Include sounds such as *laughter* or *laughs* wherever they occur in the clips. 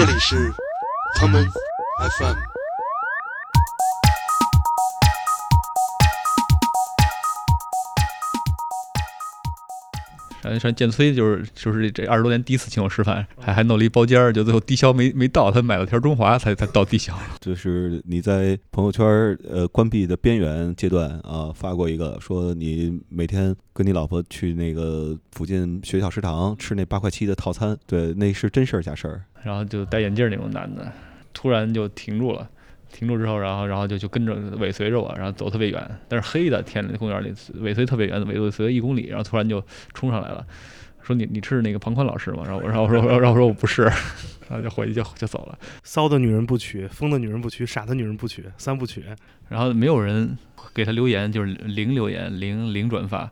这里是他们 fm 然后像建崔就是就是这二十多年第一次请我吃饭，还还弄了一包间儿，就最后低消没没到，他买了条中华才才到低消。*laughs* 就是你在朋友圈呃关闭的边缘阶段啊，发过一个说你每天跟你老婆去那个附近学校食堂吃那八块七的套餐，对，那是真事儿假事儿？然后就戴眼镜儿那种男的，突然就停住了。停住之后，然后然后就就跟着尾随着我，然后走特别远，但是黑的天里公园里尾随特别远，尾尾随了一公里，然后突然就冲上来了，说你你是那个庞宽老师吗？然后我然后我说然后我说我不是，*laughs* 然后就回去就就走了。骚的女人不娶，疯的女人不娶，傻的女人不娶，三不娶。然后没有人给他留言，就是零留言，零零转发。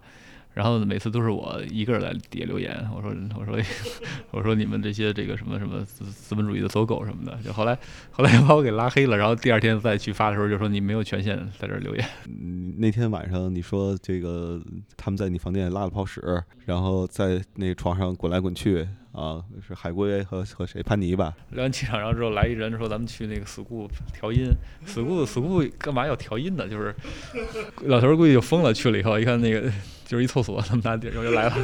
然后每次都是我一个人来底下留言，我说我说 *laughs* 我说你们这些这个什么什么资资本主义的走狗什么的，就后来后来把我给拉黑了，然后第二天再去发的时候就说你没有权限在这留言。*laughs* 那天晚上你说这个他们在你房间拉了泡屎，然后在那床上滚来滚去。啊，是海龟和和谁潘尼吧？聊完气场，然后之后来一人说咱们去那个 school 调音，school school 干嘛要调音呢？就是老头估计就疯了，去了以后一看那个就是一厕所那么大地儿，然后就来了。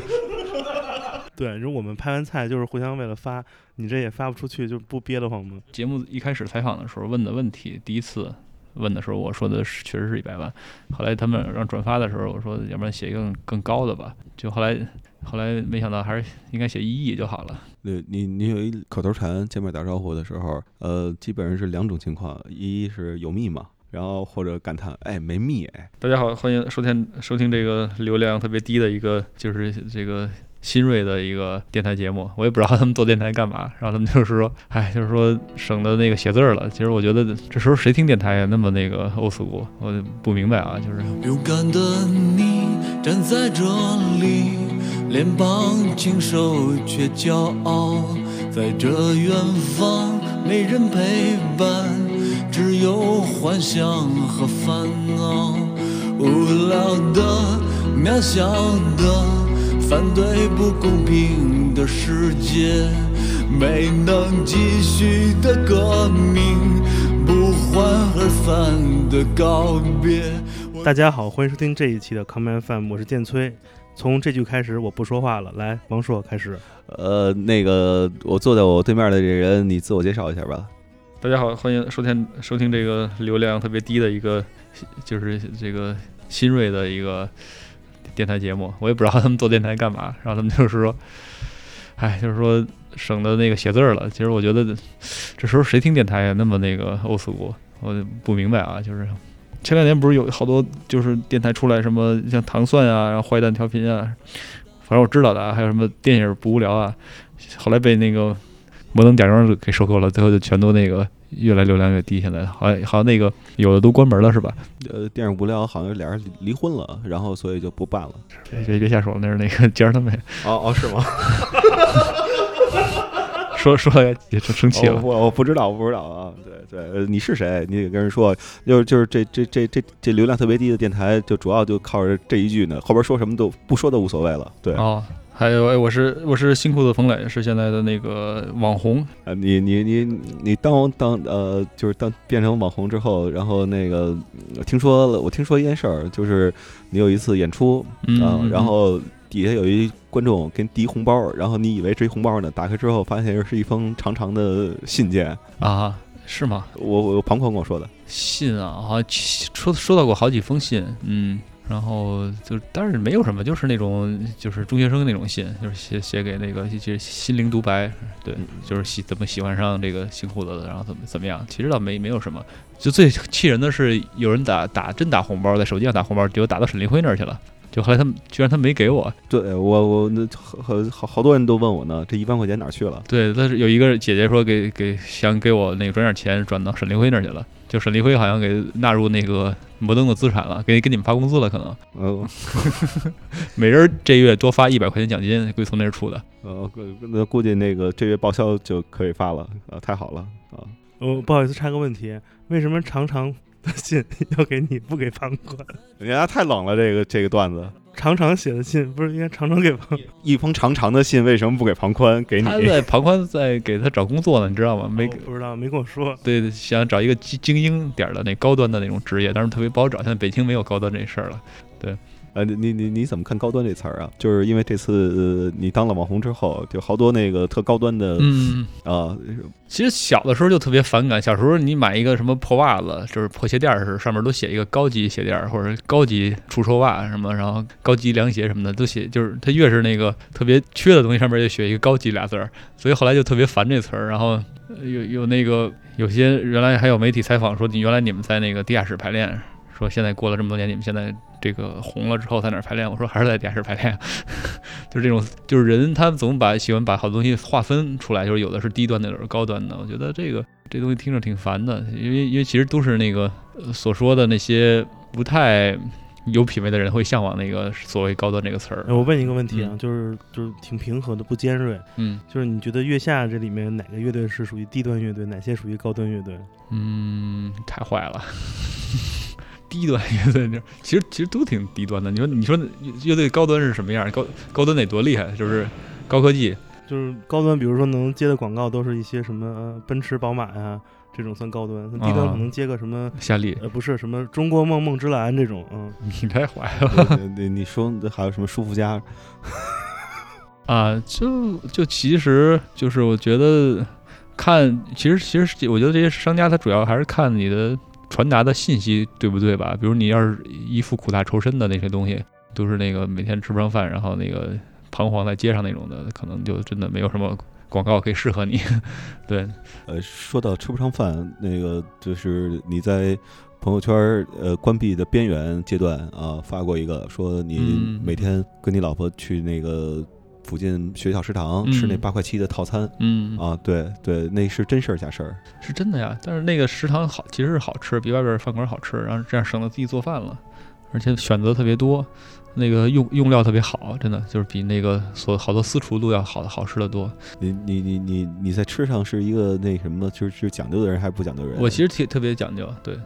*laughs* 对，如果我们拍完菜就是互相为了发，你这也发不出去，就不憋得慌吗？节目一开始采访的时候问的问题，第一次问的时候我说的是确实是一百万，后来他们让转发的时候我说要不然写一个更高的吧，就后来。后来没想到还是应该写一亿就好了。对你，你有一口头禅，见面打招呼的时候，呃，基本上是两种情况：一是有密码，然后或者感叹，哎，没密哎。大家好，欢迎收听收听这个流量特别低的一个，就是这个新锐的一个电台节目。我也不知道他们做电台干嘛，然后他们就是说，哎，就是说省的那个写字了。其实我觉得这时候谁听电台呀？那么那个欧俗，我不明白啊，就是。勇敢的你站在这里。脸庞清瘦却骄傲，在这远方没人陪伴，只有幻想和烦恼。无聊的、渺小的，反对不公平的世界，没能继续的革命，不欢而散的告别。大家好，欢迎收听这一期的 Common FM，我是建崔。从这句开始，我不说话了。来，王硕开始。呃，那个，我坐在我对面的这人，你自我介绍一下吧。大家好，欢迎收听收听这个流量特别低的一个，就是这个新锐的一个电台节目。我也不知道他们做电台干嘛，*laughs* 然后他们就是说，哎，就是说省的那个写字儿了。其实我觉得这时候谁听电台呀？那么那个欧俗，我不明白啊，就是。前两年不是有好多就是电台出来什么像糖蒜啊，然后坏蛋调频啊，反正我知道的啊，还有什么电影不无聊啊，后来被那个摩登假装给收购了，最后就全都那个越来流量越低。现在好像好像那个有的都关门了是吧？呃，电影无聊好像俩人离婚了，然后所以就不办了。别别瞎说，那是那个尖儿他妹。哦哦，是吗？*laughs* 说说也也生气了，我我不知道，我不知道啊。对对，你是谁？你得跟人说，就是就是这这这这这流量特别低的电台，就主要就靠着这一句呢。后边说什么都不说都无所谓了。对哦，还有哎，我是我是新裤子冯磊，是现在的那个网红啊。你你你你当当呃，就是当变成网红之后，然后那个听说了，我听说一件事儿，就是你有一次演出啊，然后。底下有一观众给你递红包，然后你以为这红包呢，打开之后发现是一封长长的信件啊？是吗？我我庞宽跟我说的信啊，好像收收到过好几封信，嗯，然后就但是没有什么，就是那种就是中学生那种信，就是写写给那个就是心灵独白，对，就是喜怎么喜欢上这个新裤子的，然后怎么怎么样，其实倒没没有什么，就最气人的是有人打打真打红包，在手机上打红包，结果打到沈立辉那儿去了。就后来他们居然他没给我，对我我那好好好多人都问我呢，这一万块钱哪去了？对，但是有一个姐姐说给给想给我那个转点钱转到沈立辉那儿去了，就沈立辉好像给纳入那个摩登的资产了，给给你们发工资了可能。哦，*laughs* 每人这月多发一百块钱奖金，估计从那儿出的。呃，那估计那个这月报销就可以发了啊，太好了啊。哦，不好意思，插个问题，为什么常常的信要给你，不给庞宽。人家太冷了，这个这个段子，常常写的信不是应该常常给庞？一封长长的信为什么不给庞宽？给你他在庞宽在给他找工作呢，你知道吗？没给不知道，没跟我说。对，想找一个精精英点儿的那高端的那种职业，但是特别不好找。现在北京没有高端这事儿了。呃，你你你怎么看“高端”这词儿啊？就是因为这次、呃、你当了网红之后，就好多那个特高端的嗯，啊，其实小的时候就特别反感。小时候你买一个什么破袜子，就是破鞋垫儿似的，上面都写一个高级鞋垫儿或者高级除臭袜什么，然后高级凉鞋什么的都写，就是它越是那个特别缺的东西，上面就写一个高级俩字儿。所以后来就特别烦这词儿。然后呃有有那个有些原来还有媒体采访说，你原来你们在那个地下室排练，说现在过了这么多年，你们现在这个红了之后在哪儿排练？我说还是在地下室排练，*laughs* 就是这种，就是人他总把喜欢把好多东西划分出来，就是有的是低端的，有的是高端的。我觉得这个这东西听着挺烦的，因为因为其实都是那个、呃、所说的那些不太有品位的人会向往那个所谓高端这个词儿哎。我问你一个问题啊，嗯就是就是挺平和的，不尖锐。嗯就是你觉得月下这里面哪个乐队是属于低端乐队，哪些属于高端乐队？嗯，太坏了。低端乐队这其实其实都挺低端的。你说你说乐队高端是什么样？高高端得多厉害？就是高科技，就是高端，比如说能接的广告都是一些什么、呃奔驰、宝马呀、这种算高端。低端啊可能接个什么、夏利，呃不是什么中国梦梦之蓝这种，嗯，*laughs* 你太坏了。你你说还有什么舒肤佳？*laughs* 啊，就就其实就是我觉得看，其实其实我觉得这些商家他主要还是看你的传达的信息对不对吧？比如你要是一副苦大仇深的那些东西，都是那个每天吃不上饭，然后那个彷徨在街上那种的，可能就真的没有什么广告可以适合你。*laughs* 对，呃，说到吃不上饭，那个就是你在朋友圈儿呃关闭的边缘阶段啊，发过一个说你嗯每天跟你老婆去那个附近学校食堂吃那嗯八块七的套餐嗯，啊，对对，那是真事儿假事儿？是真的呀。但是那个食堂好，其实是好吃，比外边饭馆好吃，然后这样省得自己做饭了，而且选择特别多。那个用用料特别好，真的就是比那个所好多私厨都要好的好吃的多。你你你你你在吃上是一个那什么，就是是讲究的人还是不讲究的人？我其实特特别讲究，对。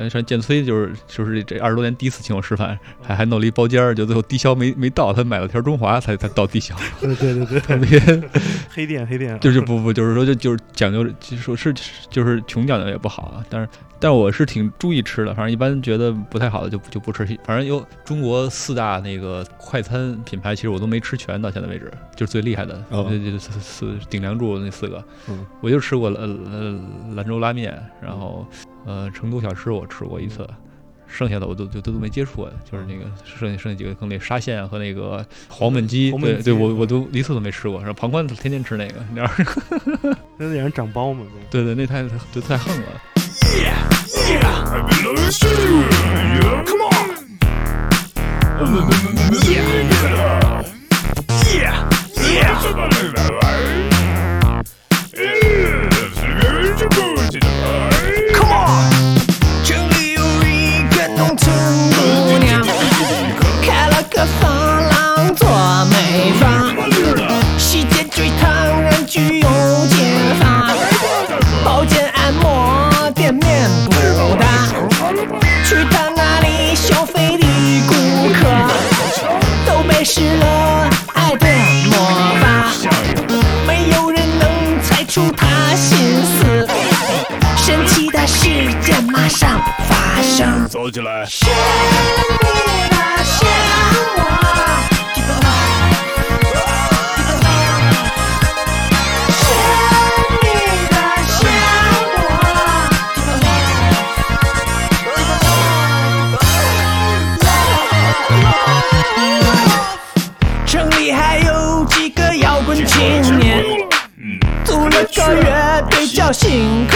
像像建崔就是就是这二十多年第一次请我吃饭，还还弄了一包间儿，就最后低消没没到，他买了条中华才才到低消，对对对特对，*laughs* 别 *laughs* 黑店黑店，就是不不就是说就就是讲究，就说是就是穷讲究也不好啊，但是但是我是挺注意吃的，反正一般觉得不太好的就就不吃，反正有中国四大那个快餐品牌，其实我都没吃全，到现在为止就是最厉害的，哦就就四四顶梁柱那四个，嗯。我就吃过呃呃兰州拉面，然后呃成都小吃我吃过一次。剩下的我都就都都没接触过，就是那个剩下剩下几个更那沙县啊和那个黄焖鸡，对对，我我都一次都没吃过。然后旁观天天吃那个，你知道吗？那得让人长包嘛。对对，那太就太横了。Come 都被施了爱的魔法，没有人能猜出他心思。神奇的事件马上发生。走起来！队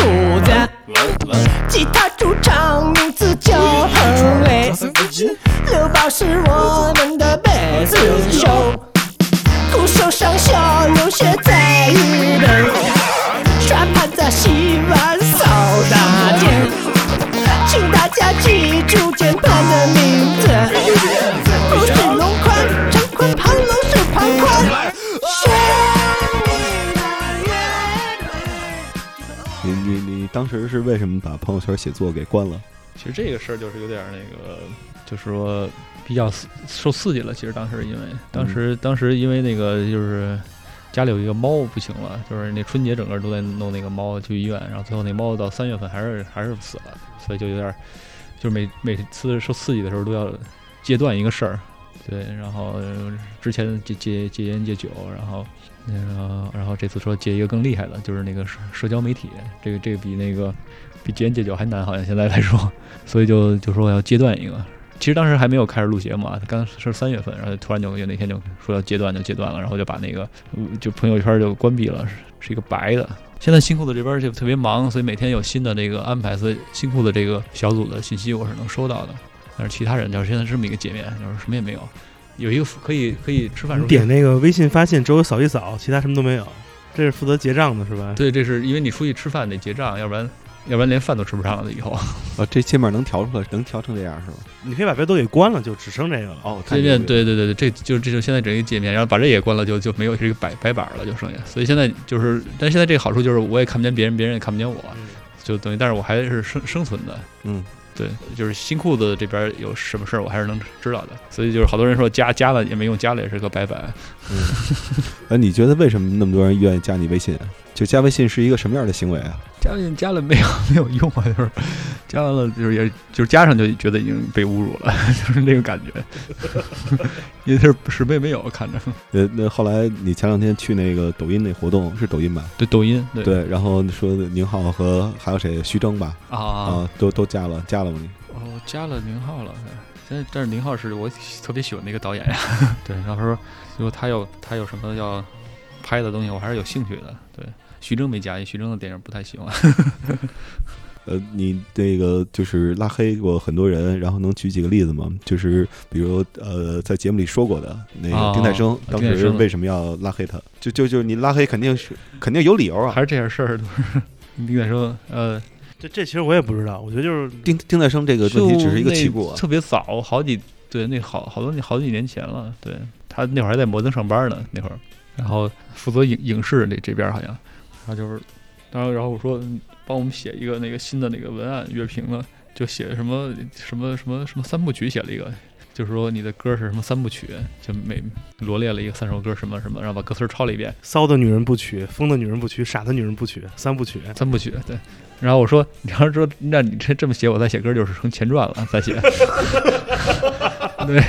为什么把朋友圈写作给关了？其实这个事儿就是有点儿那个，就是说比较刺受刺激了。其实当时因为当时当时因为那个就是家里有一个猫不行了，就是那春节整个都在弄那个猫去医院，然后最后那猫到三月份还是还是死了，所以就有点儿就是每每次受刺激的时候都要戒断一个事儿。对，然后呃之前戒戒戒烟戒酒，然后那个，然后这次说戒一个更厉害的，就是那个社社交媒体，这个这个比那个比戒烟戒酒还难，好像现在来说，所以就就说我要戒断一个。其实当时还没有开始录节目啊，刚是三月份，然后突然就就那天就说要戒断就戒断了，然后就把那个呃就朋友圈就关闭了，是是一个白的。现在新裤子这边就特别忙，所以每天有新的这个安排，所以新裤子这个小组的信息我是能收到的。但是其他人就是现在这么一个界面，就是什么也没有，有一个可以可以吃饭你点那个微信发现，只有扫一扫，其他什么都没有。这是负责结账的是吧？对，这是因为你出去吃饭得结账，要不然要不然连饭都吃不上了。以后啊，这界面能调出来，能调成这样是吧？你可以把别的都给关了，就只剩这个了。哦，界面对对对对，这就这就现在整一个界面，然后把这也关了，就就没有这个白白板了，就剩下。所以现在就是，但现在这个好处就是我也看不见别人，别人也看不见我，就等于，但是我还是生生存的。嗯，对，就是新裤子这边有什么事儿，我还是能知道的。所以就是好多人说加加了也没用，加了也是个白板。嗯 *laughs* 哎，你觉得为什么那么多人愿意加你微信啊？就加微信是一个什么样的行为啊？加了加了没有没有用啊，就是加完了就是也就是加上就觉得已经被侮辱了，*laughs* 就是那个感觉，*laughs* 因为是是没没有看着。*laughs* 呃，那后来你前两天去那个抖音那活动是抖音吧？对抖音对对，然后说宁浩和还有谁徐峥吧？啊啊，都都加了，加了吗你？哦，加了宁浩了。但但是宁浩是我特别喜欢的一个导演呀，对，然后他说如果他有他有什么要拍的东西，我还是有兴趣的。对，徐峥没加，因为徐峥的电影不太喜欢。*laughs* 呃，你这个就是拉黑过很多人，然后能举几个例子吗？就是比如呃，在节目里说过的那个丁太生，当时为什么要拉黑他？就就就你拉黑肯定是肯定有理由啊还。是这点事儿 *laughs* 都是丁太生，呃，这这其实我也不知道，我觉得就是丁丁太生这个问题只是一个起步啊。特别早，好几对那好好多好几年前了。对他那会儿还在摩登上班呢，那会儿，然后负责影影视这这边好像，然后就是，然后然后我说嗯帮我们写一个那个新的那个文案乐评了，就写什么什么什么什么三部曲，写了一个。就是说你的歌是什么三部曲，就每罗列了一个三首歌什么什么，然后把歌词抄了一遍，骚的女人不娶，疯的女人不娶，傻的女人不娶，三部曲。三部曲，对。然后我说，你要是说，那你这这么写，我再写歌就是成前传了，再写。*laughs* 对，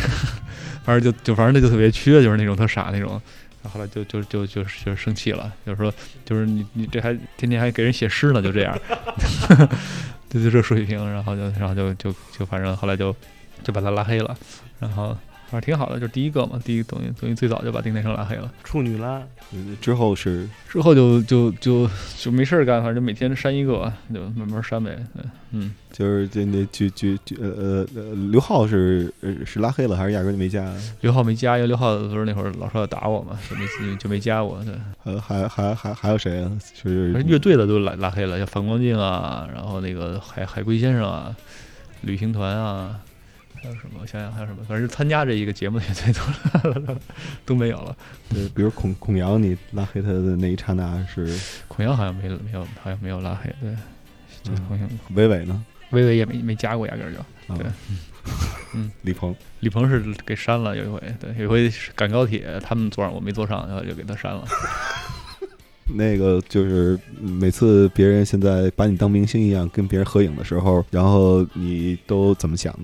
反正就就反正那就特别缺，就是那种特傻那种。然后后来就就就就就生气了，就是说，就是你你这还天天还给人写诗呢，就这样，*laughs* 就就这水平。然后就然后就就就反正后来就就把他拉黑了，然后反正挺好的，就是第一个嘛，第一等于等于最早就把丁太升拉黑了。处女拉，嗯之后是之后就就就就没事儿干，反正就每天删一个，就慢慢删呗。对嗯，就是这那就就就呃呃呃刘浩是呃是拉黑了还是压根就没加？刘浩没加，因为刘浩不是那会儿老说要打我嘛，就没就没加我。对，呃还还还还有谁啊？就是乐队的都拉拉黑了，像反光镜啊，然后那个海海龟先生啊，旅行团啊，还有什么？我想想还有什么？反正是参加这一个节目的也最多了 *laughs* 都没有了。对，比如孔孔阳，你拉黑他的那一刹那是孔阳好像没没有，好像没有拉黑。对，就好像伟伟呢？微微也没没加过，压根儿就。啊对，*laughs* 嗯，李鹏，李鹏是给删了，有一回，对，有一回赶高铁，他们坐上我没坐上，然后就给他删了。*laughs* 那个就是每次别人现在把你当明星一样跟别人合影的时候，然后你都怎么想的？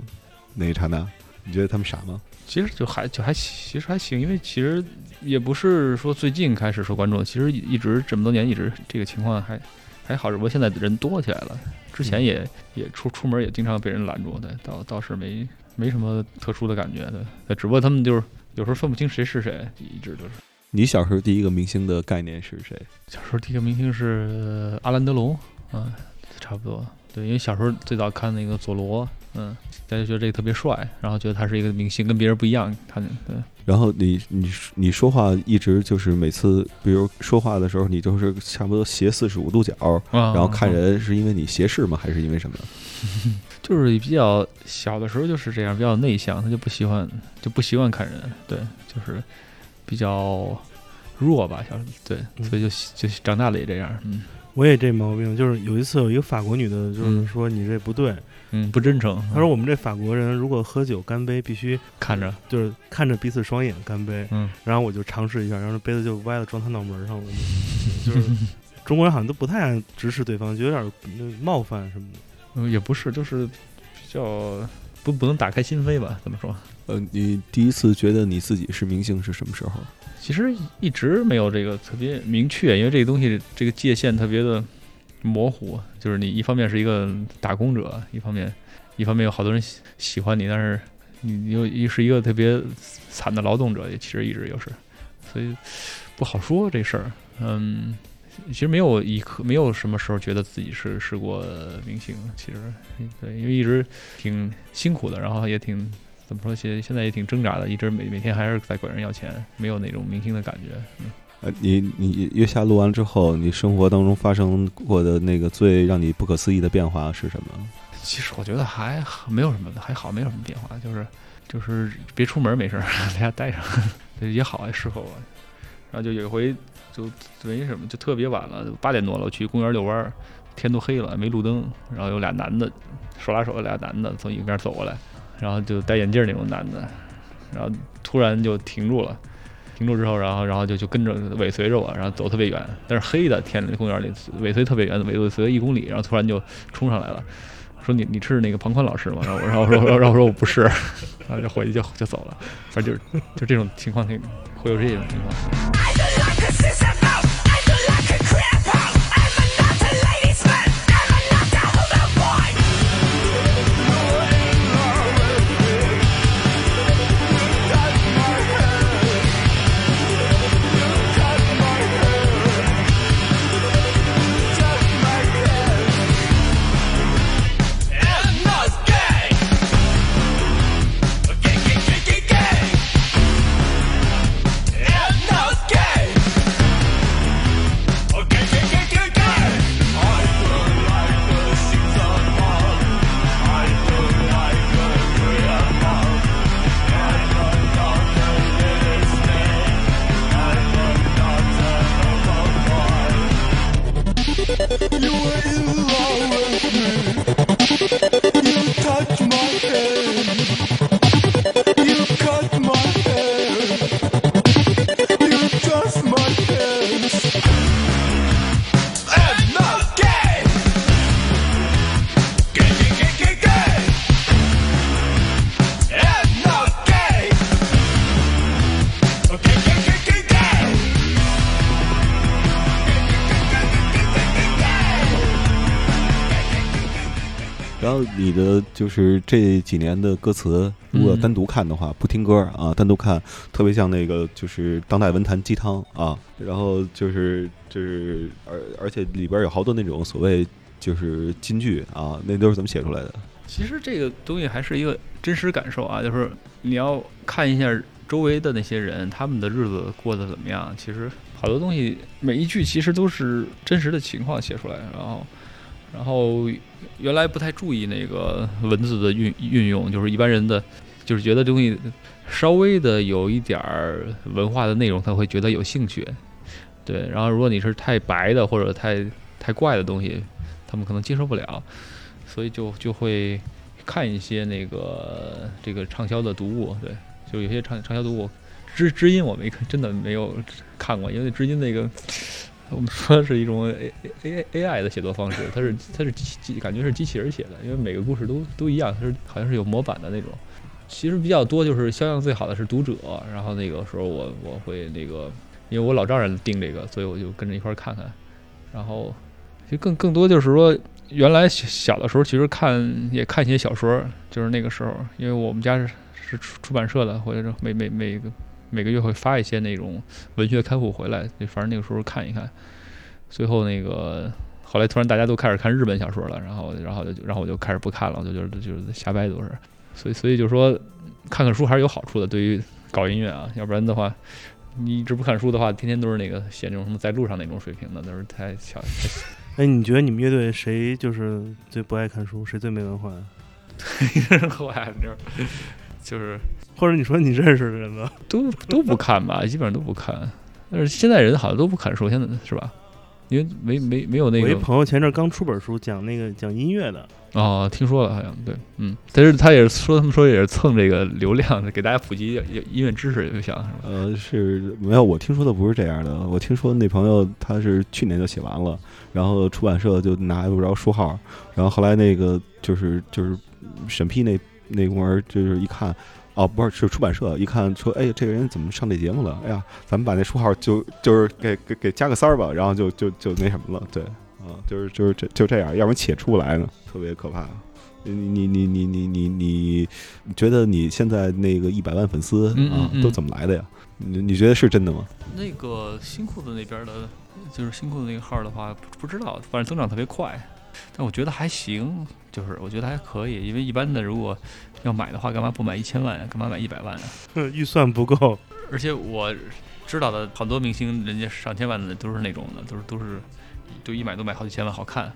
那一刹那，你觉得他们傻吗？其实就还就还其实还行，因为其实也不是说最近开始受关注，其实一直这么多年一直这个情况还还好，只不过现在人多起来了。之前也也出出门也经常被人拦住，对，倒倒是没没什么特殊的感觉，对，对只不过他们就是有时候分不清谁是谁，一直都是。你小时候第一个明星的概念是谁？小时候第一个明星是阿兰德龙，嗯，差不多。对，因为小时候最早看那个佐罗，嗯，大家觉得这个特别帅，然后觉得他是一个明星，跟别人不一样。他对，然后你你你说话一直就是每次，比如说话的时候，你都是差不多斜四十五度角，然然后看人是因为你斜视吗？还是因为什么？*laughs* 就是比较小的时候就是这样，比较内向，他就不喜欢就不习惯看人，对，就是比较弱吧，小对，嗯所以就就长大了也这样，嗯我也这毛病，就是有一次有一个法国女的，就是嗯说你这不对。嗯，不真诚。他说我们这法国人如果喝酒干杯，必须看着，就是看着彼此双眼干杯。嗯，然后我就尝试一下，然后那杯子就歪了，撞他脑门上了。*laughs* 就是中国人好像都不太爱直视对方，就有点那冒犯什么的。嗯也不是，就是比较不不能打开心扉吧？怎么说？呃，你第一次觉得你自己是明星是什么时候？其实一直没有这个特别明确，因为这个东西这个界限特别的模糊。就是你一方面是一个打工者，一方面一方面有好多人喜喜欢你，但是你又又是一个特别惨的劳动者，也其实一直又是，所以不好说这事儿。嗯，其实没有一刻没有什么时候觉得自己是是过明星，其实对，因为一直挺辛苦的，然后也挺怎么说，现现在也挺挣扎的，一直每每天还是在管人要钱，没有那种明星的感觉。嗯，呃，你你月下录完之后，你生活当中发生过的那个最让你不可思议的变化是什么？其实我觉得还好没有什么，还好没有什么变化，就是就是别出门没事，*laughs* 在家待着也好，也适合我。然后就有一回就没什么，就特别晚了，八点多了，我去公园遛弯，天都黑了，没路灯，然后有俩男的手拉手俩男的从一边走过来，然后就戴眼镜那种男的，然后突然就停住了。停住之后，然后然后就就跟着尾随着我，然后走特别远，但是黑的天那公园里尾随特别远，尾随一公里，然后突然就冲上来了，说你你是那个庞宽老师吗？然后我然后说然后我说我不是，然后就回去就就走了，反正就是就这种情况挺会有这种情况。就是这几年的歌词，如果嗯单独看的话，不听歌啊，单独看，特别像那个就是当代文坛鸡汤啊。然后就是就是而而且里边有好多那种所谓就是金句啊，那都是怎么写出来的？其实这个东西还是一个真实感受啊，就是你要看一下周围的那些人，他们的日子过得怎么样。其实好多东西，每一句其实都是真实的情况写出来，然后，然后原来不太注意那个文字的运运用，就是一般人的，就是觉得东西稍微的有一点儿文化的内容，他会觉得有兴趣。对，然后如果你是太白的或者太太怪的东西，他们可能接受不了。所以就就会看一些那个这个畅销的读物，对，就有些畅畅销读物，知知音我没看，真的没有看过，因为知音那个我们说是一种 A A A I 的写作方式，它是它是机机感觉是机器人写的，因为每个故事都都一样，它是好像是有模板的那种。其实比较多就是销量最好的是读者，然后那个时候我我会那个，因为我老丈人订这个，所以我就跟着一块儿看看，然后就更更多就是说。原来小小的时候，其实看也看一些小说，就是那个时候，因为我们家是是出出版社的，或者是每每每个每个月会发一些那种文学刊物回来，就反正那个时候看一看。最后那个后来突然大家都开始看日本小说了，然后然后就然后我就开始不看了，我就就是就是瞎掰都是。所以所以就说看看书还是有好处的，对于搞音乐啊，要不然的话。你一直不看书的话，天天都是那个写那种什么在路上那种水平的，都是太小。太哎，你觉得你们乐队谁就是最不爱看书，谁最没文化？后来这儿就是或者你说你认识的人吧？*laughs* 都都不看吧，基本上都不看。但是现在人好像都不看书，现在是吧？因为没没没有那个我一朋友前阵儿刚出本书，讲那个讲音乐的，哦，听说了好像对，嗯，但是他也是说他们说也是蹭这个流量，给大家普及音乐知识，就想是吧？呃，是没有，我听说的不是这样的。我听说那朋友他是去年就写完了，然后出版社就拿不着书号，然后后来那个就是就是审批那那会儿就是一看，哦，不是是出版社，一看说，哎，这个人怎么上这节目了？哎呀，咱们把那书号就就是给给给加个三儿吧，然后就就就那什么了。对，啊，就是就是这就这样，要不然且出不来呢，特别可怕。你你你你你你你你觉得你现在那个一百万粉丝啊，都怎么来的呀？你你觉得是真的吗？那个新裤子那边的，就是新裤子那个号的话，不知道，反正增长特别快。但我觉得还行，就是我觉得还可以，因为一般的如果要买的话，干嘛不买一千万呀？干嘛买一百万啊？*laughs* 预算不够，*laughs* 而且我知道的好多明星，人家上千万的都是那种的，都是都是就一买都买好几千万，好看。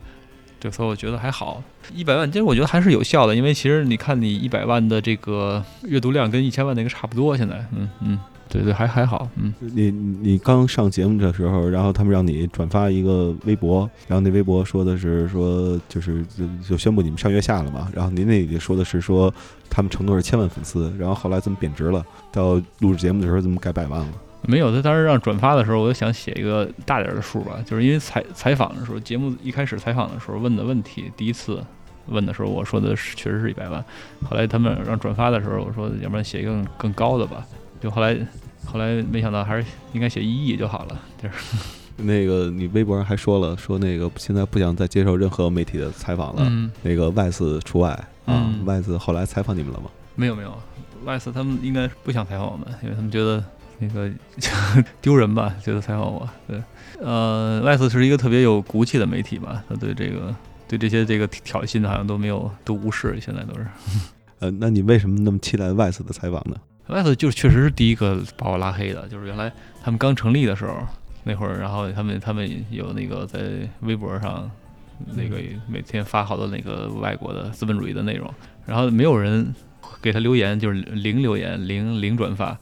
对，所以我觉得还好，一百万，其实我觉得还是有效的，因为其实你看你一百万的这个阅读量跟一千万那个差不多，现在，嗯嗯，对对，还还好，嗯你你刚上节目的时候，然后他们让你转发一个微博，然后那微博说的是说就是就就宣布你们上月下了嘛，然后您那里说的是说他们承诺是千万粉丝，然后后来怎么贬值了？到录制节目的时候怎么改百万了？没有，他当时让转发的时候，我就想写一个大点儿的数吧，就是因为采采访的时候，节目一开始采访的时候问的问题，第一次问的时候，我说的是确实是一百万，后来他们让转发的时候，我说要不然写一个更更高的吧，就后来后来没想到还是应该写一亿就好了，就是 *laughs* 那个你微博上还说了说那个现在不想再接受任何媒体的采访了，嗯，那个外四除外啊，嗯外四后来采访你们了吗？没有没有，外斯他们应该不想采访我们，因为他们觉得那个 *laughs* 丢人吧，觉得采访我。对，呃，外斯是一个特别有骨气的媒体吧，他对这个对这些这个挑衅的好像都没有都无视，现在都是。*laughs* 呃，那你为什么那么期待外四的采访呢？外头就是确实是第一个把我拉黑的，就是原来他们刚成立的时候那会儿，然后他们他们有那个在微博上那个每天发好多那个外国的资本主义的内容，然后没有人给他留言，就是零留言，零零转发。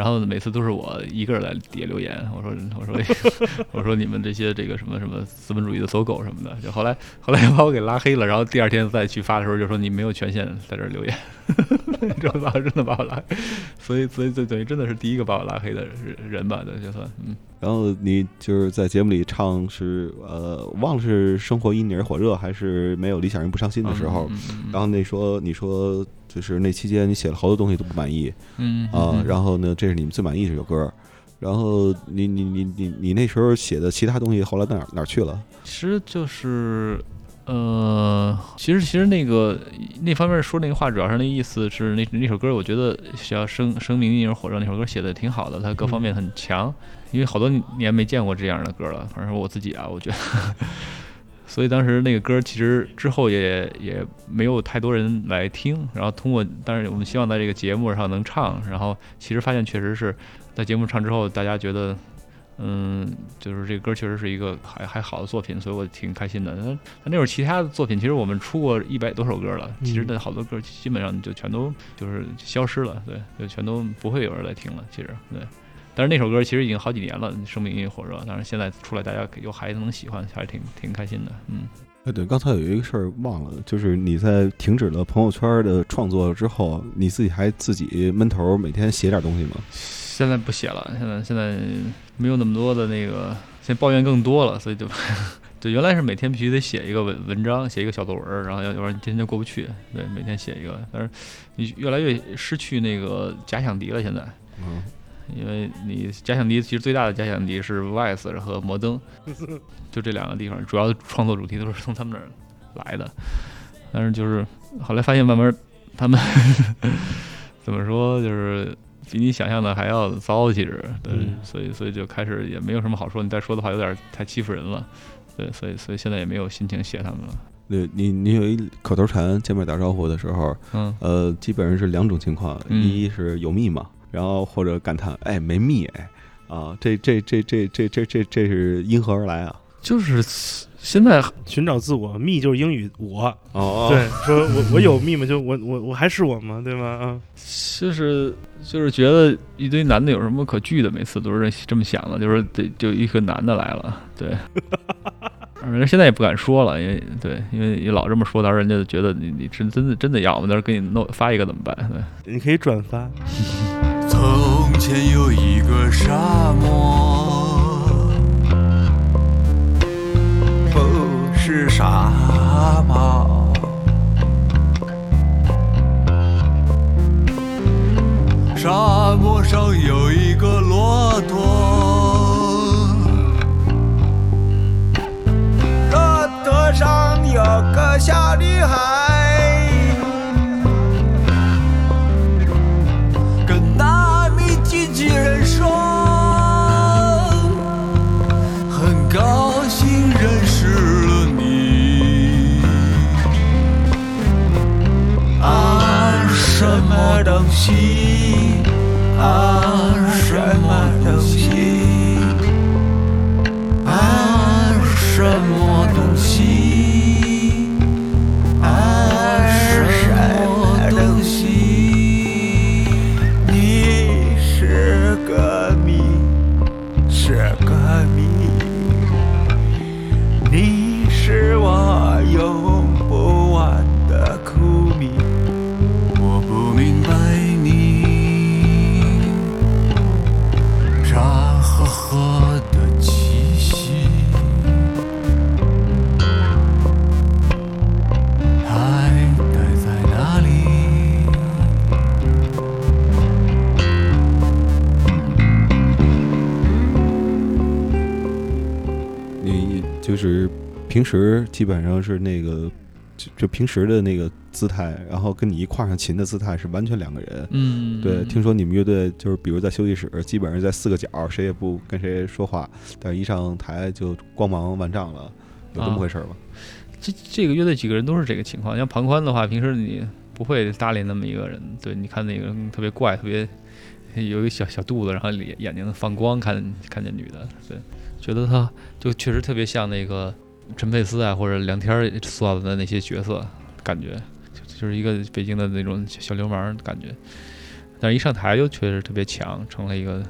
然后每次都是我一个人来底下留言，我说我说 *laughs* 我说你们这些这个什么什么资本主义的走狗什么的，就后来后来把我给拉黑了，然后第二天再去发的时候就说你没有权限在这儿留言，*laughs* 这把真的把我拉黑，所以所以就等于真的是第一个把我拉黑的人人吧，这就算嗯。然后你就是在节目里唱是呃忘了是生活因你而火热还是没有理想人不伤心的时候，嗯嗯嗯然后那说你说就是那期间你写了好多东西都不满意嗯啊，然后呢这是你们最满意这首歌，然后你你你你你那时候写的其他东西后来到哪儿哪儿去了？其实就是，呃，其实其实那个那方面说那个话，主要是那意思是那那首歌，我觉得需要声声明因而火热那首歌写的挺好的，它各方面很强，因为好多年没见过这样的歌了，反正我自己啊，我觉得。所以当时那个歌其实之后也也没有太多人来听，然后通过，当然我们希望在这个节目上能唱，然后其实发现确实是在节目唱之后，大家觉得嗯，就是这个歌确实是一个还还好的作品，所以我挺开心的。那那会儿其他的作品，其实我们出过一百多首歌了，其实那好多歌基本上就全都就是消失了，对，就全都不会有人来听了。其实对，但是那首歌其实已经好几年了，生命因为火热，但是现在出来大家有孩子能喜欢，还是挺挺开心的。嗯，哎，对，刚才有一个事儿忘了，就是你在停止了朋友圈的创作之后，你自己还自己闷头每天写点东西吗？现在不写了，现在现在没有那么多的那个，现在抱怨更多了，所以就。*laughs* 对，原来是每天必须得写一个文文章，写一个小作文，然后要要不然今天就过不去。对，每天写一个，但是你越来越失去那个假想敌了。现在，嗯，因为你假想敌其实最大的假想敌是 Vice 和摩登，*laughs* 就这两个地方，主要的创作主题都是从他们那儿来的。但是就是后来发现，慢慢他们 *laughs* 怎么说，就是比你想象的还要糟，其实对，嗯所以所以就开始也没有什么好说。你再说的话，有点太欺负人了。对，所以所以现在也没有心情写他们了。对你你有一口头禅，见面打招呼的时候，嗯，呃，基本上是两种情况，嗯一是有密码，然后或者感叹，哎，没密，哎，啊，这这这这这这这这是因何而来啊？就是现在寻找自我，me 就是英语我，哦，对，说我我有 me 吗？就我我我还是我吗？对吗？啊，就是就是觉得一堆男的有什么可惧的，每次都是这么想的，就是得就一个男的来了，对。*laughs* 人家现在也不敢说了，因为对，因为你老这么说，到时候人家就觉得你你真真的真的要吗？到时候给你弄发一个怎么办？对，你可以转发。从前有一个沙漠，不是沙漠，沙漠上有一个骆驼，骆驼上有个小女孩。么东平时基本上是那个，就就平时的那个姿态，然后跟你一跨上琴的姿态是完全两个人。嗯，对，听说你们乐队就是，比如在休息室，基本上在四个角，谁也不跟谁说话，但是一上台就光芒万丈了，有这么回事儿吗？这这个乐队几个人都是这个情况。像庞宽的话，平时你不会搭理那么一个人，对，你看那个人特别怪，特别有一个小小肚子，然后眼眼睛放光，看看见女的，对，觉得她就确实特别像那个陈佩斯啊或者梁天儿塑造的那些角色，感觉就就是一个北京的那种小小流氓感觉。但是一上台就确实特别强，成了一个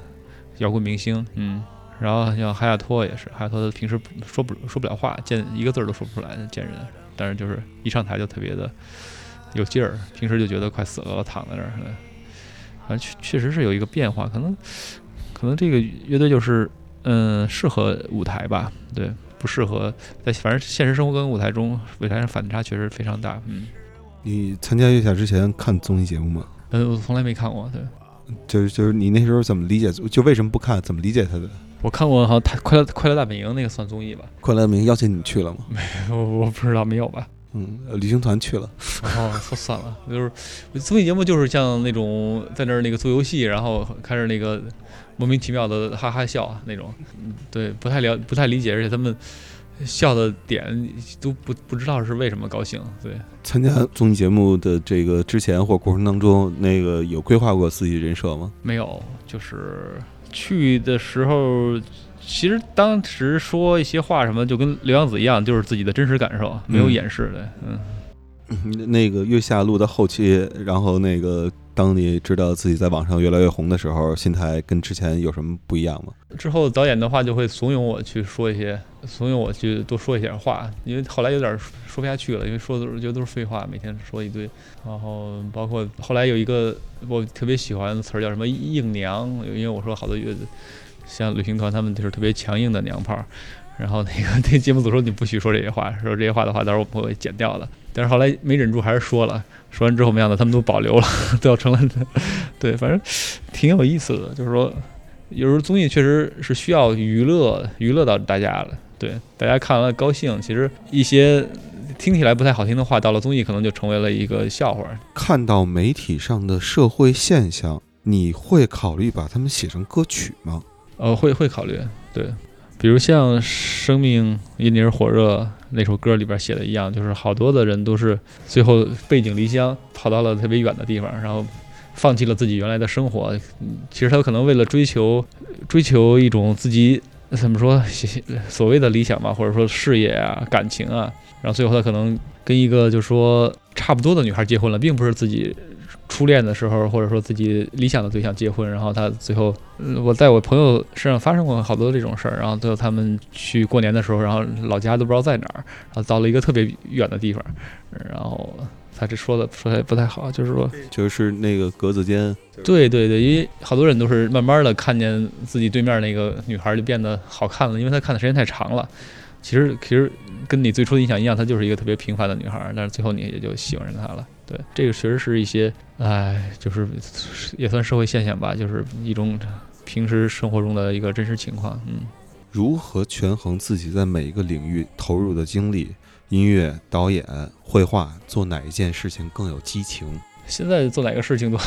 摇滚明星，嗯。然后像哈亚托也是，哈亚托平时说不说不了话，见一个字儿都说不出来见人，但是就是一上台就特别的有劲儿，平时就觉得快死了，躺在那儿。对反正确确实是有一个变化，可能可能这个乐队就是嗯适合舞台吧，对，不适合在反正现实生活跟舞台中舞台上反差确实非常大，嗯你参加月下之前看综艺节目吗？嗯，我从来没看过，对就是就是你那时候怎么理解？就为什么不看？怎么理解他的？我看过好像他快乐快乐大本营那个算综艺吧，快乐大本营邀请你去了吗？*laughs* 我我不知道没有吧。嗯，呃旅行团去了。哦，算算了，就是综艺节目就是像那种在那儿那个做游戏，然后开始那个莫名其妙的哈哈笑啊那种，嗯对，不太了不太理解，而且他们笑的点都不不知道是为什么高兴，对，参加综艺节目的这个之前或过程当中，那个有规划过自己人设吗？没有，就是去的时候。其实当时说一些话什么，就跟刘洋子一样，就是自己的真实感受，没有掩饰的。嗯，嗯那个月下录到后期，然后那个当你知道自己在网上越来越红的时候，心态跟之前有什么不一样吗？之后导演的话就会怂恿我去说一些，怂恿我去多说一些话，因为后来有点说不下去了，因为说的都是觉得都是废话，每天说一堆。然后包括后来有一个我特别喜欢的词儿叫什么“硬娘”，因为我说好多乐队像旅行团他们就是特别强硬的娘炮。然后那个 *laughs* 那节目组说你不许说这些话，说这些话的话，到时候我们会剪掉的。但是后来没忍住，还是说了。说完之后，没想到他们都保留了，*laughs* 都要成了。*laughs* 对，反正挺有意思的。就是说，有时候综艺确实是需要娱乐，娱乐到大家了。对，大家看完了高兴。其实一些听起来不太好听的话，到了综艺可能就成为了一个笑话。看到媒体上的社会现象，你会考虑把它们写成歌曲吗？呃，会会考虑，对，比如像《生命因你而火热》那首歌里边写的一样，就是好多的人都是最后背井离乡，跑到了特别远的地方，然后放弃了自己原来的生活。其实他可能为了追求追求一种自己怎么说所谓的理想吧，或者说事业啊、感情啊，然后最后他可能跟一个就说差不多的女孩结婚了，并不是自己初恋的时候，或者说自己理想的对象结婚，然后他最后，嗯我在我朋友身上发生过好多这种事儿，然后最后他们去过年的时候，然后老家都不知道在哪儿，然后到了一个特别远的地方，然后他这说的说的不太好，就是说。就是那个格子间，对对对，因为好多人都是慢慢的看见自己对面那个女孩就变得好看了，因为她看的时间太长了。其实其实跟你最初的印象一样，她就是一个特别平凡的女孩，但是最后你也就喜欢上她了。对，这个确实是一些，哎，就是也算社会现象吧，就是一种平时生活中的一个真实情况。嗯，如何权衡自己在每一个领域投入的精力？音乐、导演、绘画，做哪一件事情更有激情？现在做哪个事情都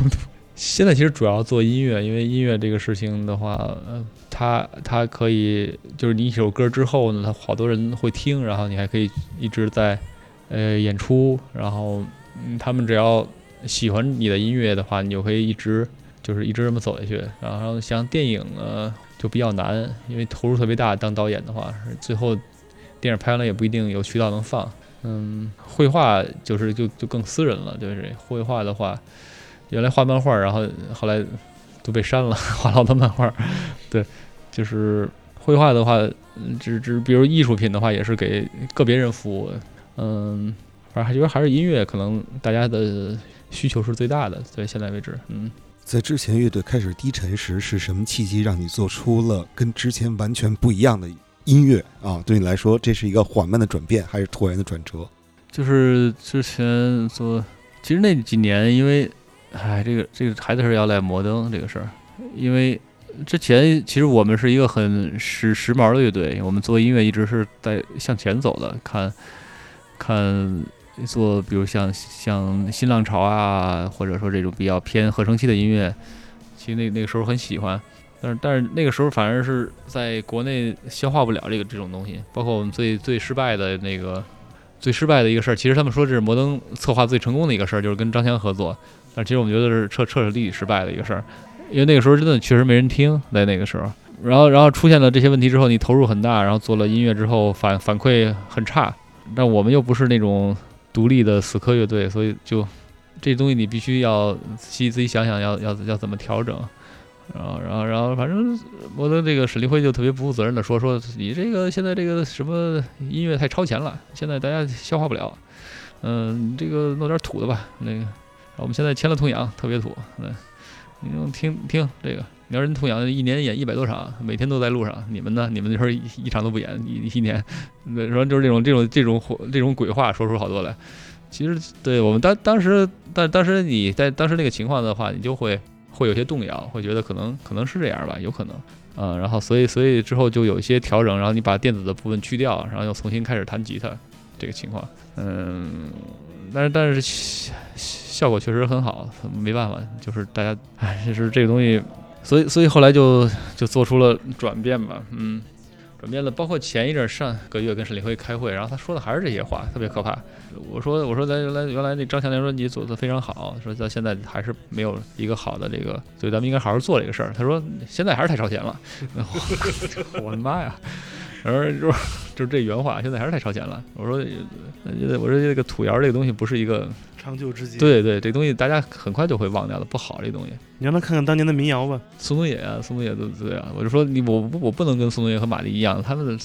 *laughs* 现在其实主要做音乐，因为音乐这个事情的话，呃，它它可以就是你一首歌之后呢，它好多人会听，然后你还可以一直在呃演出，然后嗯，他们只要喜欢你的音乐的话，你就可以一直就是一直这么走下去。然后像电影呢就比较难，因为投入特别大，当导演的话，最后电影拍完了也不一定有渠道能放。嗯，绘画就是就就更私人了，就是绘画的话，原来画漫画，然后后来都被删了，画好多漫画。对，就是绘画的话，只只比如艺术品的话，也是给个别人服务。嗯，反正还觉得还是音乐可能大家的需求是最大的，在现在为止。嗯，在之前乐队开始低沉时，是什么契机让你做出了跟之前完全不一样的音乐啊？对你来说，这是一个缓慢的转变，还是突然的转折？就是之前做，其实那几年因为，哎，这个这个还得是要赖摩登这个事儿，因为之前其实我们是一个很时时髦的乐队，我们做音乐一直是在向前走的，看看做比如像像新浪潮啊，或者说这种比较偏合成器的音乐，其实那那个时候很喜欢，但是但是那个时候反而是在国内消化不了这个这种东西，包括我们最最失败的那个。最失败的一个事儿，其实他们说这是摩登策划最成功的一个事儿，就是跟张强合作。但其实我们觉得是彻彻底底失败的一个事儿，因为那个时候真的确实没人听，在那个时候。然后，然后出现了这些问题之后，你投入很大，然后做了音乐之后反反馈很差。但我们又不是那种独立的死磕乐队，所以就这东西你必须要自己自己想想要要要怎么调整。然后，然后，然后，反正我的这个沈立辉就特别不负责任的说：“说你这个现在这个什么音乐太超前了，现在大家消化不了。嗯，这个弄点土的吧。那个，我们现在签了痛痒，特别土。嗯，你用听听这个，你要人痛痒一年演一百多场，每天都在路上。你们呢？你们那时候一一场都不演，一一年，那说就是这种这种这种这种鬼话说出好多来。其实，对我们当当时，但当时你在当时那个情况的话，你就会。”会有些动摇，会觉得可能可能是这样吧，有可能，嗯，然后所以所以之后就有一些调整，然后你把电子的部分去掉，然后又重新开始弹吉他，这个情况，嗯，但是但是效果确实很好，没办法，就是大家，哎，就是这个东西，所以所以后来就就做出了转变吧，嗯。转变了，包括前一阵上个月跟沈立辉开会，然后他说的还是这些话，特别可怕。我说我说咱原来原来那张强连说你做的非常好，说到现在还是没有一个好的这个，所以咱们应该好好做这个事儿。他说现在还是太超前了，*laughs* 我的妈呀！然后就是就是这原话，现在还是太超前了。我说我说这个土窑这个东西不是一个。长久之计。对对，这东西大家很快就会忘掉的，不好这东西。你让他看看当年的民谣吧，宋冬野啊，宋冬野都对啊。我就说你我我不能跟宋冬野和马丽一样，他们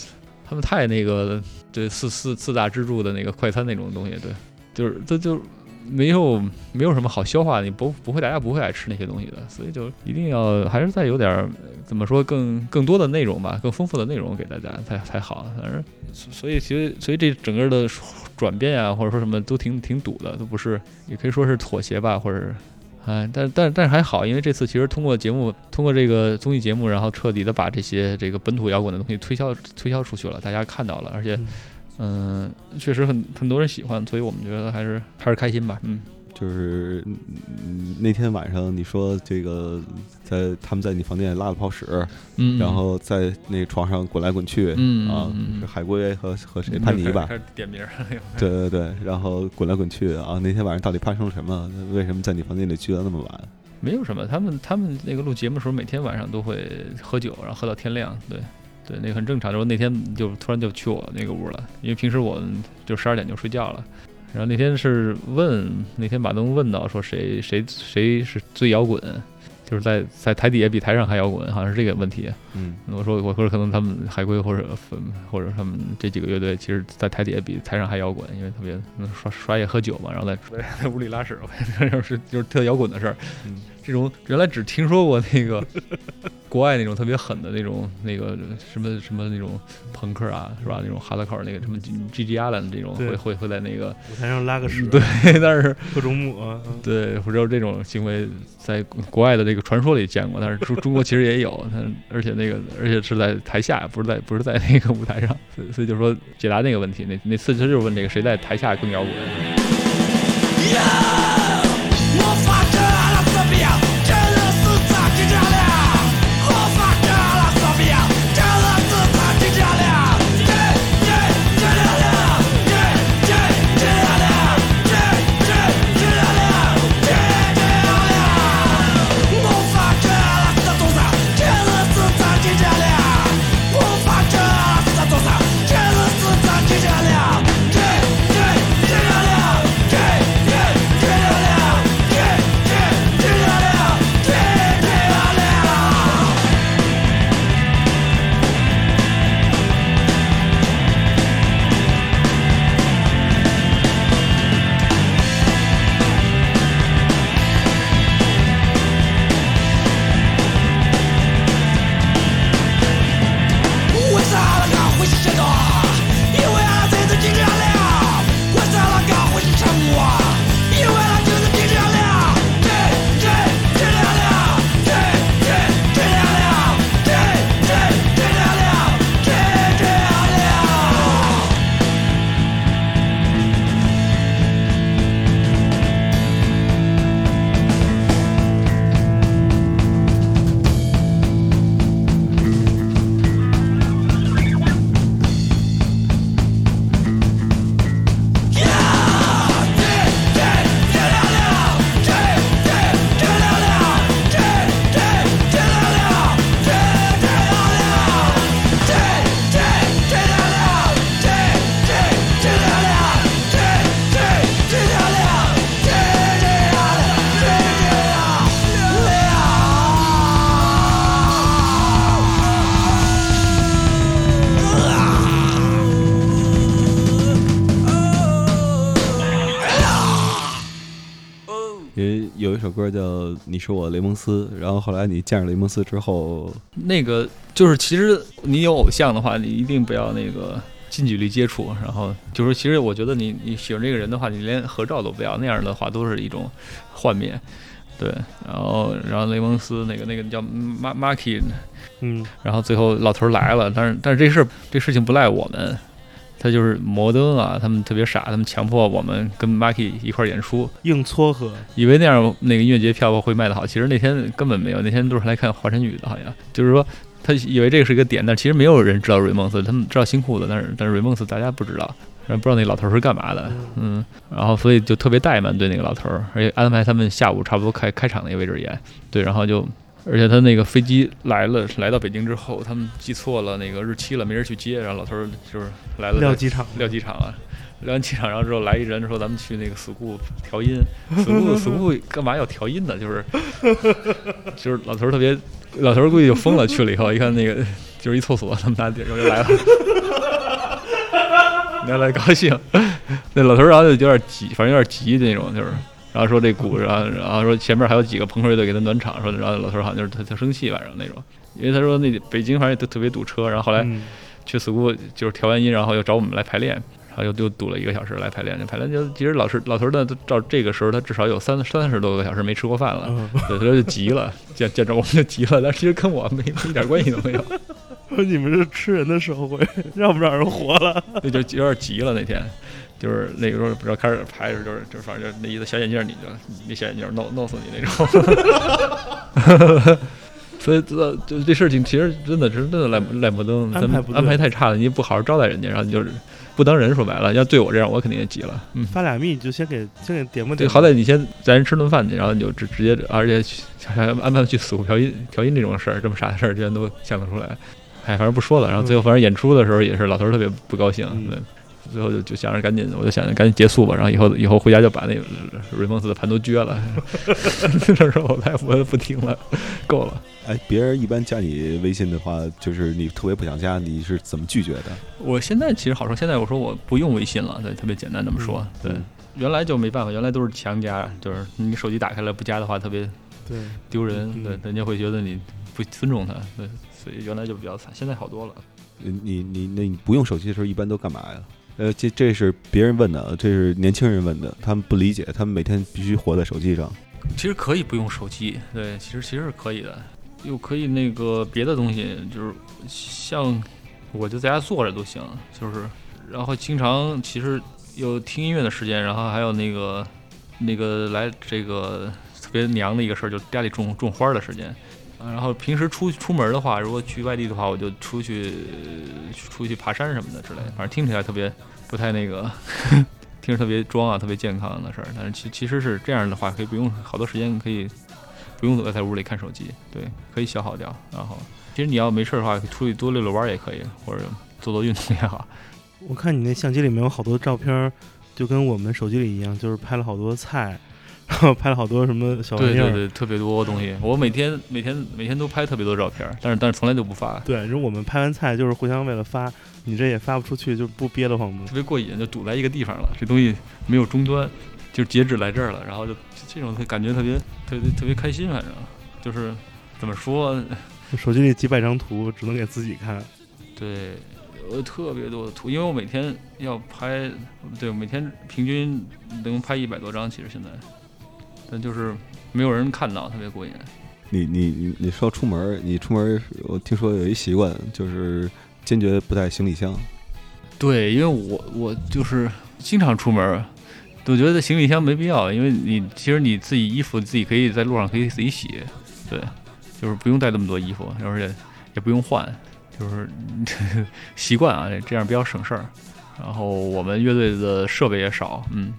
他们太那个对四四四大支柱的那个快餐那种东西，对，就是这就没有没有什么好消化的，你不不会大家不会爱吃那些东西的，所以就一定要还是再有点怎么说更更多的内容吧，更丰富的内容给大家才才好。反正所以其实所以这整个的。转变啊，或者说什么都挺挺堵的，都不是，也可以说是妥协吧，或者，哎，但但但是还好，因为这次其实通过节目，通过这个综艺节目，然后彻底的把这些这个本土摇滚的东西推销推销出去了，大家看到了，而且，确实很很多人喜欢，所以我们觉得还是还是开心吧，嗯。就是那天晚上你说这个在他们在你房间里拉了泡屎，嗯，然后在那床上滚来滚去，嗯啊，是海龟和和谁潘妮吧？点名，*laughs* 对对对，然后滚来滚去啊！那天晚上到底发生了什么？为什么在你房间里聚到那么晚？没有什么，他们他们那个录节目的时候，每天晚上都会喝酒，然后喝到天亮，对，对，那个很正常。然后那天就突然就去我那个屋了，因为平时我就十二点就睡觉了。然后那天是问，那天马东问到说谁谁谁是最摇滚，就是在在台底下比台上还摇滚，好像是这个问题。嗯我说我说可能他们海龟或者粉或者他们这几个乐队，其实在台底下比台上还摇滚，因为特别嗯刷刷夜喝酒嘛，然后在在屋里拉屎，*laughs* 我是就是特摇滚的事儿。嗯这种原来只听说过那个 *laughs* 国外那种特别狠的那种那个什么什么那种朋克啊，是吧？那种哈拉口那个什么 G G Allen 这种会会会在那个舞台上拉个屎，对，*laughs* 但是各种抹 *laughs* 对，我知道这种行为在国外的这个传说里见过，但是中中国其实也有，但而且那个而且是在台下，不是在不是在那个舞台上，所以所以就说解答那个问题，那那次他就是问这个谁在台下更摇滚。你是我雷蒙斯》，然后后来你见着雷蒙斯之后，那个就是，其实你有偶像的话，你一定不要那个近距离接触。然后就是，其实我觉得你你喜欢这个人的话，你连合照都不要，那样的话都是一种幻灭。对，然后然后雷蒙斯那个那个叫马马 k 嗯，然后最后老头儿来了，但是但是这事儿这事情不赖我们，他就是摩登啊，他们特别傻，他们强迫我们跟 Marky 一块儿演出，硬撮合，以为那样那个音乐节票会卖得好，其实那天根本没有，那天都是来看华晨宇的，好像就是说他以为这个是一个点，但其实没有人知道瑞梦斯，他们知道新裤子，但是但是瑞梦斯大家不知道。然后不知道那老头儿。是干嘛的，嗯，然后所以就特别怠慢对那个老头儿，而且安排他们下午差不多开开场那个位置演，对，然后就，而且他那个飞机来了，来到北京之后，他们记错了那个日期了，没人去接，然后老头儿就是来了撂机场，撂机场啊。撂完机场，然后之后来一人说咱们去那个 school 调音，school *laughs* school 干嘛要调音呢？就是就是老头儿特别，老头儿估计就疯了。去了以后一看那个就是一厕所，他们拿地儿就来了，*laughs* 来来高兴。那老头儿然后就有点急，反正有点急那种，就是然后说这鼓，然后然后说前面还有几个朋克乐队给他暖场，说然后老头儿好像就是他他生气反正那种，因为他说那北京反正也特特别堵车，然后后来。嗯去 school 就是调完音，然后又找我们来排练，然后又又堵了一个小时来排练。排练就其实老师老头儿呢，照这个时候他至少有三三十多个小时没吃过饭了，嗯，对，他就急了，见见着我们就急了，但其实跟我没没一点关系都没有，说你们是吃人的社会，*laughs* 让不让人活了？*laughs* 那就有点急了那天。就是那个时候不知道开始排的时候，就是就是反正就那意思，小眼镜儿你就那小眼镜儿弄弄死你那种。*laughs* 所以这就这事情其实真的是真的赖赖摩登，咱们安排安排太差了，你也不好好招待人家，然后你就是不当人，说白了，要对我这样，我肯定也急了。嗯，发俩蜜就先给先给点吧对，点吧，好歹你先咱人吃顿饭去，然后你就直直接，而且去还安排去死胡调音调音这种事儿，这么傻的事儿，居然都想得出来。哎，反正不说了。然后最后反正演出的时候也是老头儿特别不高兴，嗯对。最后就就想着赶紧，我就想着赶紧结束吧，然后以后以后回家就把那个瑞蒙斯的盘都撅了，*laughs* 这时候我再我不听了，够了。哎，别人一般加你微信的话，就是你特别不想加，你是怎么拒绝的？我现在其实好说，现在我说我不用微信了，对，特别简单这么说。对，原来就没办法，原来都是强加，就是你手机打开了不加的话，特别对，丢人，嗯对，人家会觉得你不尊重他，对，所以原来就比较惨，现在好多了。你你你那你不用手机的时候一般都干嘛呀？呃，这这是别人问的，这是年轻人问的，他们不理解，他们每天必须活在手机上。其实可以不用手机，对，其实其实是可以的，又可以那个别的东西，就是像我就在家坐着都行，就是然后经常其实有听音乐的时间，然后还有那个那个来这个特别娘的一个事儿，就家里种种花的时间。然后平时出出门的话，如果去外地的话，我就出去出去爬山什么的之类的，反正听起来特别不太那个，*laughs* 听着特别装啊，特别健康的事儿。但是其其实是这样的话，可以不用好多时间，可以不用在屋里看手机，对，可以消耗掉。然后其实你要没事儿的话，出去多溜溜弯也可以，或者做做运动也好。*laughs* 我看你那相机里面有好多照片，就跟我们手机里一样，就是拍了好多菜，然后拍了好多什么小玩意儿。对对对，特别多东西。我每天每天每天都拍特别多照片儿，但是但是从来就不发，对，如果我们拍完菜就是互相为了发，你这也发不出去，就不憋得慌吗特？别过瘾，就堵在一个地方了。这东西没有终端，就截止来这儿了，然后就这种感觉特别特别特别开心，反正就是怎么说，手机里几百张图，只能给自己看。对，我特别多的图，因为我每天要拍，对，我每天平均能拍一百多张，其实现在，但就是没有人看到，特别过瘾。你你你你说出门儿，你出门儿，我听说有一习惯，就是坚决不带行李箱。对，因为我我就是经常出门儿，我觉得行李箱没必要，因为你其实你自己衣服自己可以在路上可以自己洗，对，就是不用带那么多衣服，而且也不用换，就是 *laughs* 习惯啊，这样比较省事儿。然后我们乐队的设备也少，嗯，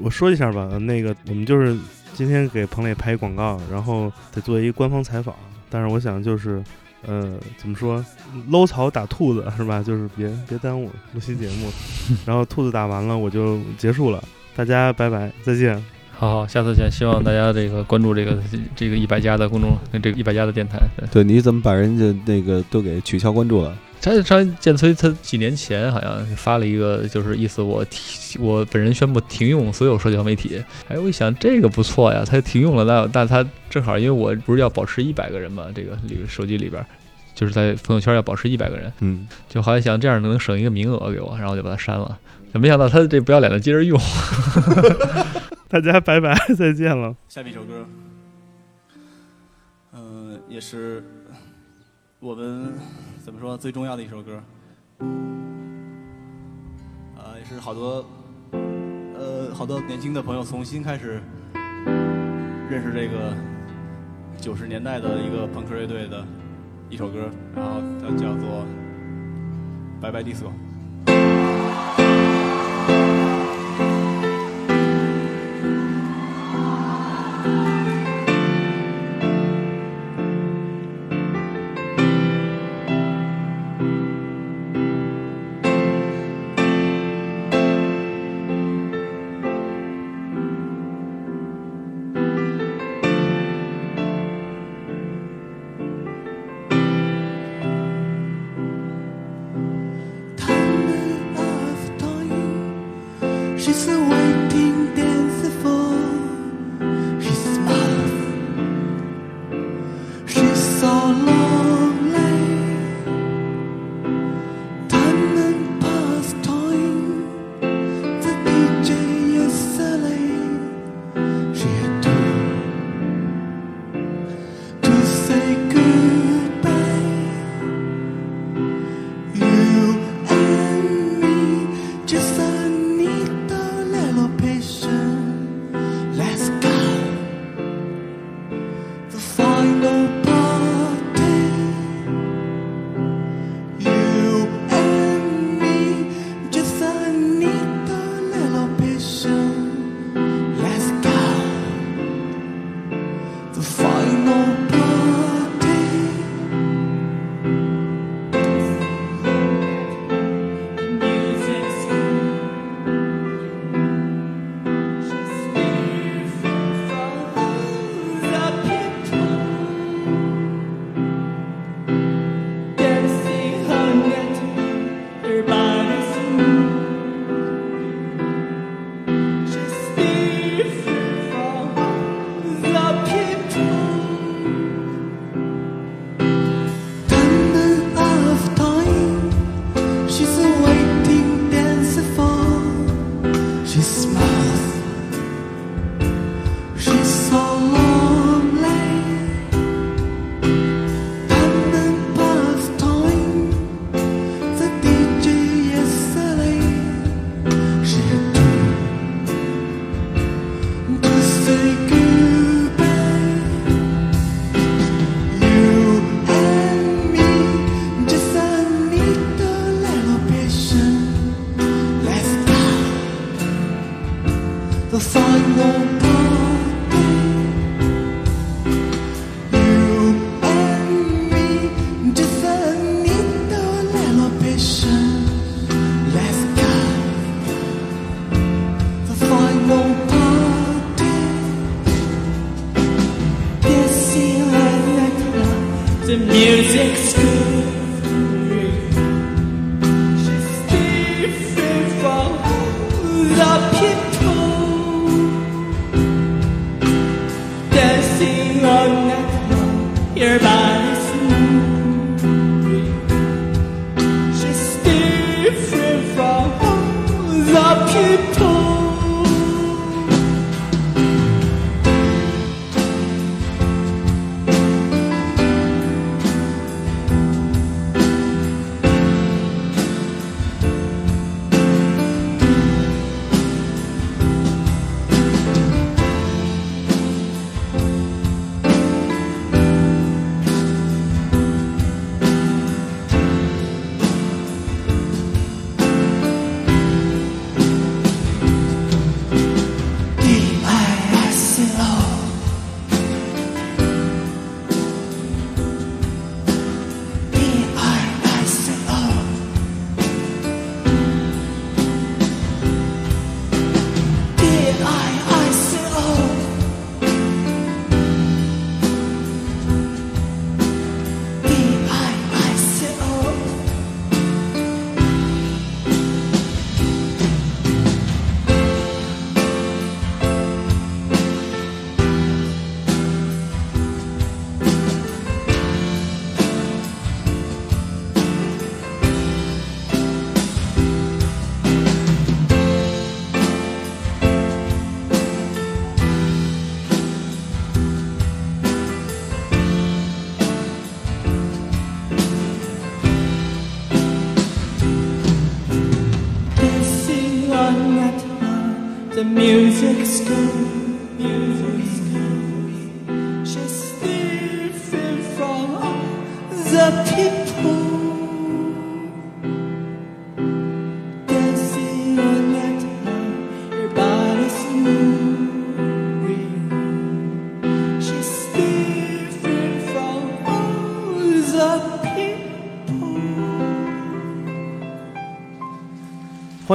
我说一下吧，那个我们就是今天给彭磊拍一广告，然后得做一官方采访，但是我想就是，呃，怎么说，搂草打兔子是吧？*laughs* 就是别别耽误录期节目，*laughs* 然后兔子打完了我就结束了，大家拜拜，再见。好好，下次见，希望大家这个关注这个这个一百家的公众，这个一百家的电台。对，对，你怎么把人家那个都给取消关注了？张张建崔他几年前好像发了一个，就是意思我停，我本人宣布停用所有社交媒体。哎，我一想这个不错呀，他停用了，那那他正好，因为我不是要保持一百个人嘛，这个里手机里边就是在朋友圈要保持一百个人，嗯，就好像想这样能省一个名额给我，然后我就把它删了。没想到他这不要脸的接着用，*laughs* 大家拜拜，再见了。下面一首歌，嗯、也是我们怎么说最重要的一首歌，呃、也是好多呃好多年轻的朋友重新开始认识这个九十年代的一个朋克乐队的一首歌，然后它叫做《拜拜 disco》。the